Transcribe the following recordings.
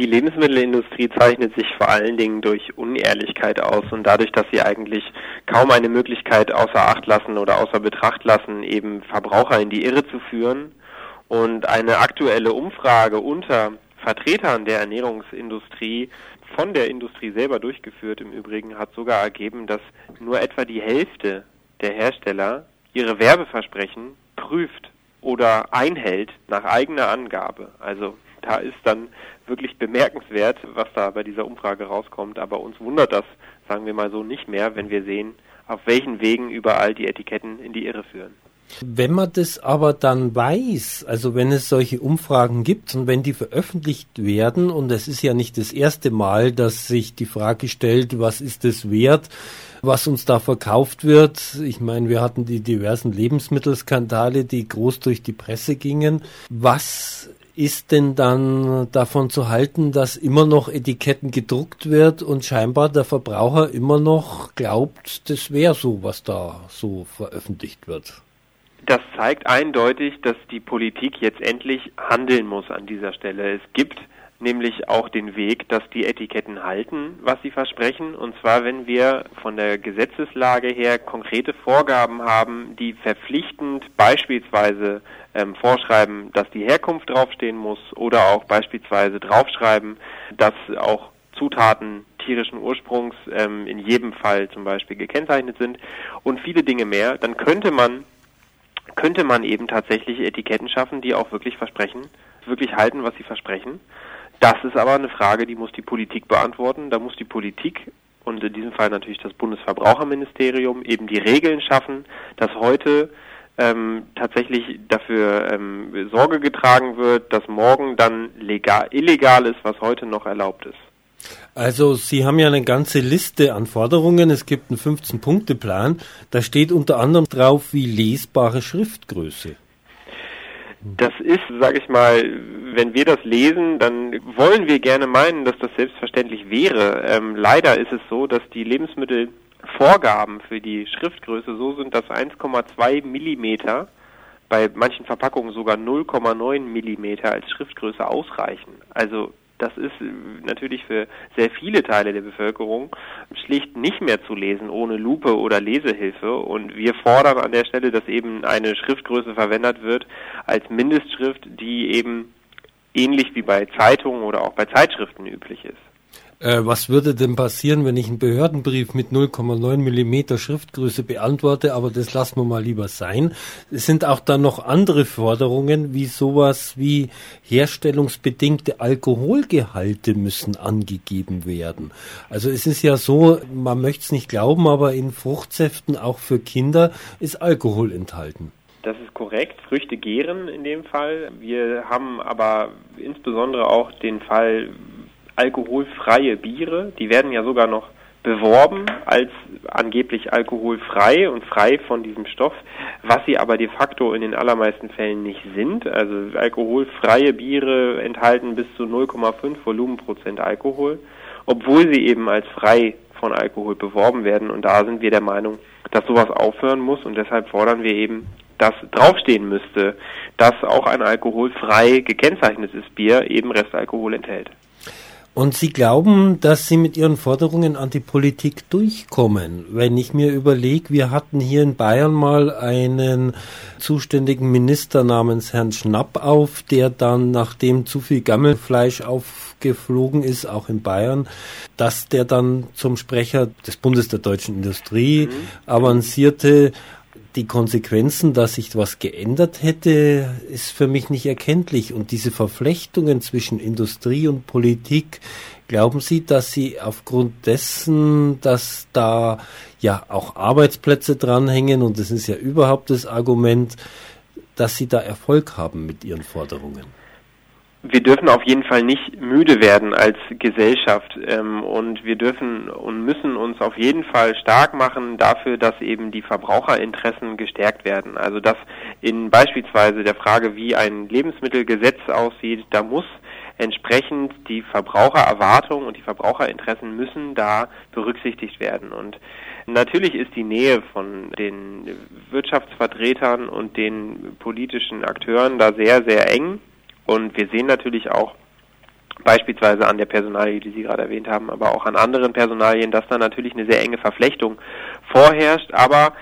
Die Lebensmittelindustrie zeichnet sich vor allen Dingen durch Unehrlichkeit aus und dadurch, dass sie eigentlich kaum eine Möglichkeit außer Acht lassen oder außer Betracht lassen, eben Verbraucher in die Irre zu führen. Und eine aktuelle Umfrage unter Vertretern der Ernährungsindustrie von der Industrie selber durchgeführt im Übrigen hat sogar ergeben, dass nur etwa die Hälfte der Hersteller ihre Werbeversprechen prüft oder einhält nach eigener Angabe. Also da ist dann wirklich bemerkenswert, was da bei dieser Umfrage rauskommt. Aber uns wundert das, sagen wir mal so, nicht mehr, wenn wir sehen, auf welchen Wegen überall die Etiketten in die Irre führen. Wenn man das aber dann weiß, also wenn es solche Umfragen gibt und wenn die veröffentlicht werden, und es ist ja nicht das erste Mal, dass sich die Frage stellt, was ist es wert, was uns da verkauft wird. Ich meine, wir hatten die diversen Lebensmittelskandale, die groß durch die Presse gingen. Was ist denn dann davon zu halten, dass immer noch Etiketten gedruckt wird und scheinbar der Verbraucher immer noch glaubt, das wäre so, was da so veröffentlicht wird? Das zeigt eindeutig, dass die Politik jetzt endlich handeln muss an dieser Stelle. Es gibt nämlich auch den Weg, dass die Etiketten halten, was sie versprechen. Und zwar, wenn wir von der Gesetzeslage her konkrete Vorgaben haben, die verpflichtend beispielsweise ähm, vorschreiben, dass die Herkunft draufstehen muss oder auch beispielsweise draufschreiben, dass auch Zutaten tierischen Ursprungs ähm, in jedem Fall zum Beispiel gekennzeichnet sind und viele Dinge mehr, dann könnte man könnte man eben tatsächlich Etiketten schaffen, die auch wirklich versprechen, wirklich halten, was sie versprechen. Das ist aber eine Frage, die muss die Politik beantworten. Da muss die Politik und in diesem Fall natürlich das Bundesverbraucherministerium eben die Regeln schaffen, dass heute ähm, tatsächlich dafür ähm, Sorge getragen wird, dass morgen dann legal, illegal ist, was heute noch erlaubt ist. Also Sie haben ja eine ganze Liste an Forderungen. Es gibt einen 15-Punkte-Plan. Da steht unter anderem drauf wie lesbare Schriftgröße. Das ist, sage ich mal, wenn wir das lesen, dann wollen wir gerne meinen, dass das selbstverständlich wäre. Ähm, leider ist es so, dass die Lebensmittelvorgaben für die Schriftgröße so sind, dass 1,2 Millimeter bei manchen Verpackungen sogar 0,9 Millimeter als Schriftgröße ausreichen. Also das ist äh, natürlich für sehr viele Teile der Bevölkerung schlicht nicht mehr zu lesen ohne Lupe oder Lesehilfe. Und wir fordern an der Stelle, dass eben eine Schriftgröße verwendet wird als Mindestschrift, die eben ähnlich wie bei Zeitungen oder auch bei Zeitschriften üblich ist. Äh, was würde denn passieren, wenn ich einen Behördenbrief mit 0,9 Millimeter Schriftgröße beantworte? Aber das lassen wir mal lieber sein. Es sind auch dann noch andere Forderungen, wie sowas wie herstellungsbedingte Alkoholgehalte müssen angegeben werden. Also es ist ja so, man möchte es nicht glauben, aber in Fruchtsäften auch für Kinder ist Alkohol enthalten. Das ist korrekt. Früchte gären in dem Fall. Wir haben aber insbesondere auch den Fall, alkoholfreie Biere. Die werden ja sogar noch beworben als angeblich alkoholfrei und frei von diesem Stoff, was sie aber de facto in den allermeisten Fällen nicht sind. Also alkoholfreie Biere enthalten bis zu 0,5 Volumenprozent Alkohol, obwohl sie eben als frei von Alkohol beworben werden. Und da sind wir der Meinung, dass sowas aufhören muss und deshalb fordern wir eben, dass draufstehen müsste, dass auch ein alkoholfrei gekennzeichnetes Bier eben Restalkohol enthält. Und Sie glauben, dass Sie mit Ihren Forderungen an die Politik durchkommen. Wenn ich mir überlege, wir hatten hier in Bayern mal einen zuständigen Minister namens Herrn Schnapp auf, der dann, nachdem zu viel Gammelfleisch aufgeflogen ist, auch in Bayern, dass der dann zum Sprecher des Bundes der deutschen Industrie mhm. avancierte die Konsequenzen, dass sich was geändert hätte, ist für mich nicht erkenntlich. Und diese Verflechtungen zwischen Industrie und Politik, glauben Sie, dass Sie aufgrund dessen, dass da ja auch Arbeitsplätze dranhängen, und das ist ja überhaupt das Argument, dass Sie da Erfolg haben mit Ihren Forderungen? Wir dürfen auf jeden Fall nicht müde werden als Gesellschaft ähm, und wir dürfen und müssen uns auf jeden Fall stark machen dafür, dass eben die Verbraucherinteressen gestärkt werden. Also dass in beispielsweise der Frage, wie ein Lebensmittelgesetz aussieht, da muss entsprechend die Verbrauchererwartungen und die Verbraucherinteressen müssen da berücksichtigt werden. Und natürlich ist die Nähe von den Wirtschaftsvertretern und den politischen Akteuren da sehr, sehr eng. Und wir sehen natürlich auch, beispielsweise an der Personalie, die Sie gerade erwähnt haben, aber auch an anderen Personalien, dass da natürlich eine sehr enge Verflechtung vorherrscht. Aber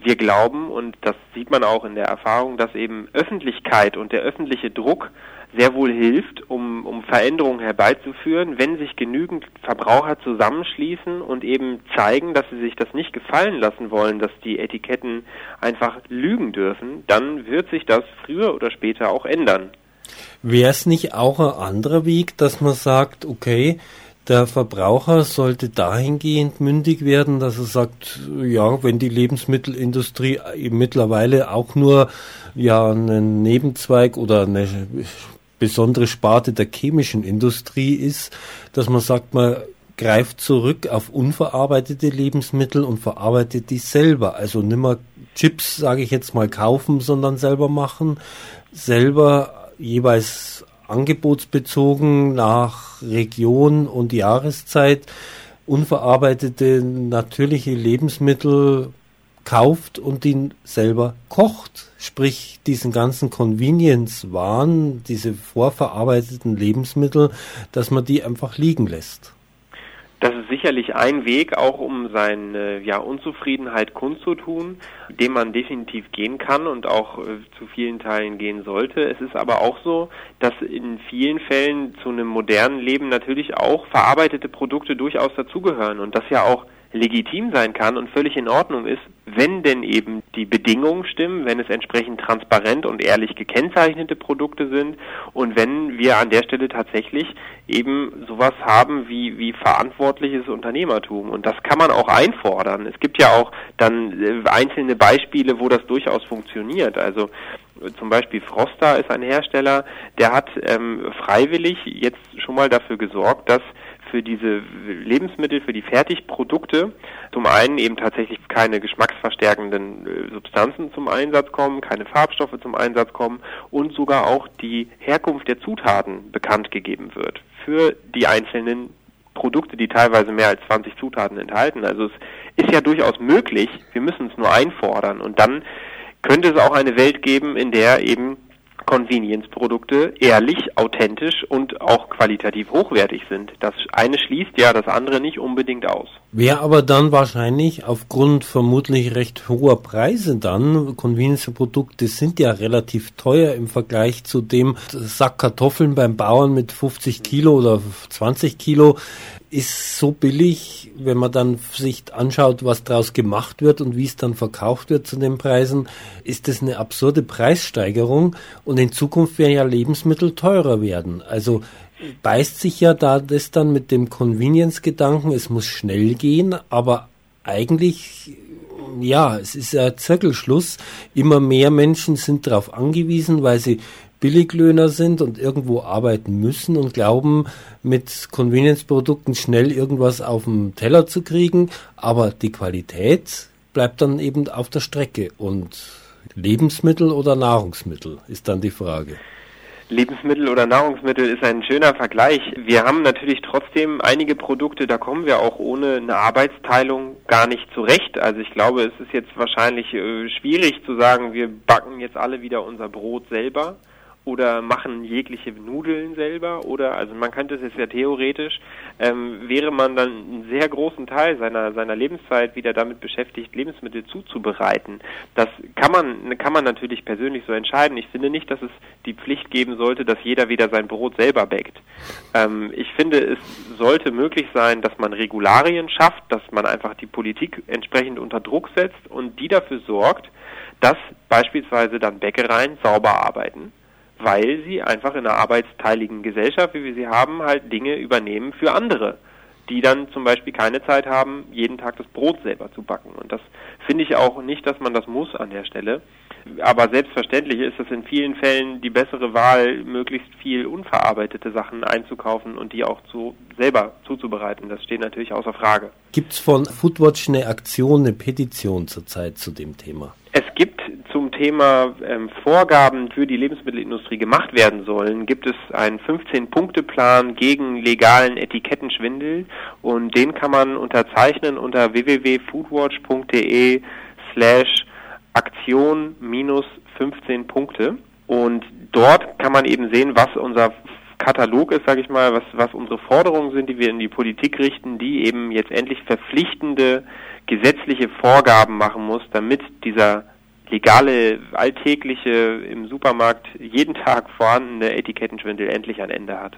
wir glauben, und das sieht man auch in der Erfahrung, dass eben Öffentlichkeit und der öffentliche Druck sehr wohl hilft, um, um Veränderungen herbeizuführen, wenn sich genügend Verbraucher zusammenschließen und eben zeigen, dass sie sich das nicht gefallen lassen wollen, dass die Etiketten einfach lügen dürfen, dann wird sich das früher oder später auch ändern. Wäre es nicht auch ein anderer Weg, dass man sagt, okay, der Verbraucher sollte dahingehend mündig werden, dass er sagt, ja, wenn die Lebensmittelindustrie mittlerweile auch nur ja einen Nebenzweig oder eine besondere Sparte der chemischen Industrie ist, dass man sagt, man greift zurück auf unverarbeitete Lebensmittel und verarbeitet die selber. Also nimmer Chips, sage ich jetzt mal, kaufen, sondern selber machen, selber jeweils angebotsbezogen nach Region und Jahreszeit unverarbeitete natürliche Lebensmittel kauft und ihn selber kocht. Sprich, diesen ganzen Convenience-Waren, diese vorverarbeiteten Lebensmittel, dass man die einfach liegen lässt. Das ist sicherlich ein Weg, auch um seine ja, Unzufriedenheit kundzutun, den man definitiv gehen kann und auch äh, zu vielen Teilen gehen sollte. Es ist aber auch so, dass in vielen Fällen zu einem modernen Leben natürlich auch verarbeitete Produkte durchaus dazugehören und das ja auch legitim sein kann und völlig in Ordnung ist, wenn denn eben die Bedingungen stimmen, wenn es entsprechend transparent und ehrlich gekennzeichnete Produkte sind und wenn wir an der Stelle tatsächlich eben sowas haben wie, wie verantwortliches Unternehmertum. Und das kann man auch einfordern. Es gibt ja auch dann äh, einzelne Beispiele, wo das durchaus funktioniert. Also zum Beispiel Frosta ist ein Hersteller, der hat ähm, freiwillig jetzt schon mal dafür gesorgt, dass für diese Lebensmittel, für die Fertigprodukte zum einen eben tatsächlich keine geschmacksverstärkenden äh, Substanzen zum Einsatz kommen, keine Farbstoffe zum Einsatz kommen und sogar auch die Herkunft der Zutaten bekannt gegeben wird für die einzelnen Produkte, die teilweise mehr als 20 Zutaten enthalten. Also es ist ja durchaus möglich, wir müssen es nur einfordern und dann könnte es auch eine Welt geben, in der eben Convenience-Produkte ehrlich, authentisch und auch qualitativ hochwertig sind. Das eine schließt ja das andere nicht unbedingt aus. Wäre aber dann wahrscheinlich aufgrund vermutlich recht hoher Preise dann, Convenience-Produkte sind ja relativ teuer im Vergleich zu dem Sack Kartoffeln beim Bauern mit 50 Kilo oder 20 Kilo, ist so billig, wenn man dann sich anschaut, was daraus gemacht wird und wie es dann verkauft wird zu den Preisen, ist das eine absurde Preissteigerung und in Zukunft werden ja Lebensmittel teurer werden. Also beißt sich ja da das dann mit dem Convenience-Gedanken, es muss schnell gehen, aber eigentlich ja, es ist ein Zirkelschluss. Immer mehr Menschen sind darauf angewiesen, weil sie Billiglöhner sind und irgendwo arbeiten müssen und glauben, mit Convenience-Produkten schnell irgendwas auf dem Teller zu kriegen, aber die Qualität bleibt dann eben auf der Strecke und Lebensmittel oder Nahrungsmittel ist dann die Frage. Lebensmittel oder Nahrungsmittel ist ein schöner Vergleich. Wir haben natürlich trotzdem einige Produkte, da kommen wir auch ohne eine Arbeitsteilung gar nicht zurecht. Also ich glaube, es ist jetzt wahrscheinlich äh, schwierig zu sagen, wir backen jetzt alle wieder unser Brot selber oder machen jegliche Nudeln selber? Oder also man könnte es jetzt ja theoretisch ähm, wäre man dann einen sehr großen Teil seiner seiner Lebenszeit wieder damit beschäftigt Lebensmittel zuzubereiten. Das kann man kann man natürlich persönlich so entscheiden. Ich finde nicht dass es die Pflicht geben sollte dass jeder wieder sein Brot selber bäckt. Ähm, ich finde es sollte möglich sein dass man Regularien schafft dass man einfach die Politik entsprechend unter Druck setzt und die dafür sorgt dass beispielsweise dann Bäckereien sauber arbeiten weil sie einfach in einer arbeitsteiligen Gesellschaft, wie wir sie haben, halt Dinge übernehmen für andere, die dann zum Beispiel keine Zeit haben, jeden Tag das Brot selber zu backen. Und das finde ich auch nicht, dass man das muss an der Stelle. Aber selbstverständlich ist es in vielen Fällen die bessere Wahl, möglichst viel unverarbeitete Sachen einzukaufen und die auch zu, selber zuzubereiten. Das steht natürlich außer Frage. Gibt es von Foodwatch eine Aktion, eine Petition zurzeit zu dem Thema? Es gibt zum Thema ähm, Vorgaben für die Lebensmittelindustrie gemacht werden sollen, gibt es einen 15-Punkte-Plan gegen legalen Etikettenschwindel und den kann man unterzeichnen unter www.foodwatch.de slash Aktion minus 15 Punkte. Und dort kann man eben sehen, was unser Katalog ist, sage ich mal, was, was unsere Forderungen sind, die wir in die Politik richten, die eben jetzt endlich verpflichtende gesetzliche Vorgaben machen muss, damit dieser legale, alltägliche, im Supermarkt jeden Tag vorhandene Etikettenschwindel endlich ein Ende hat.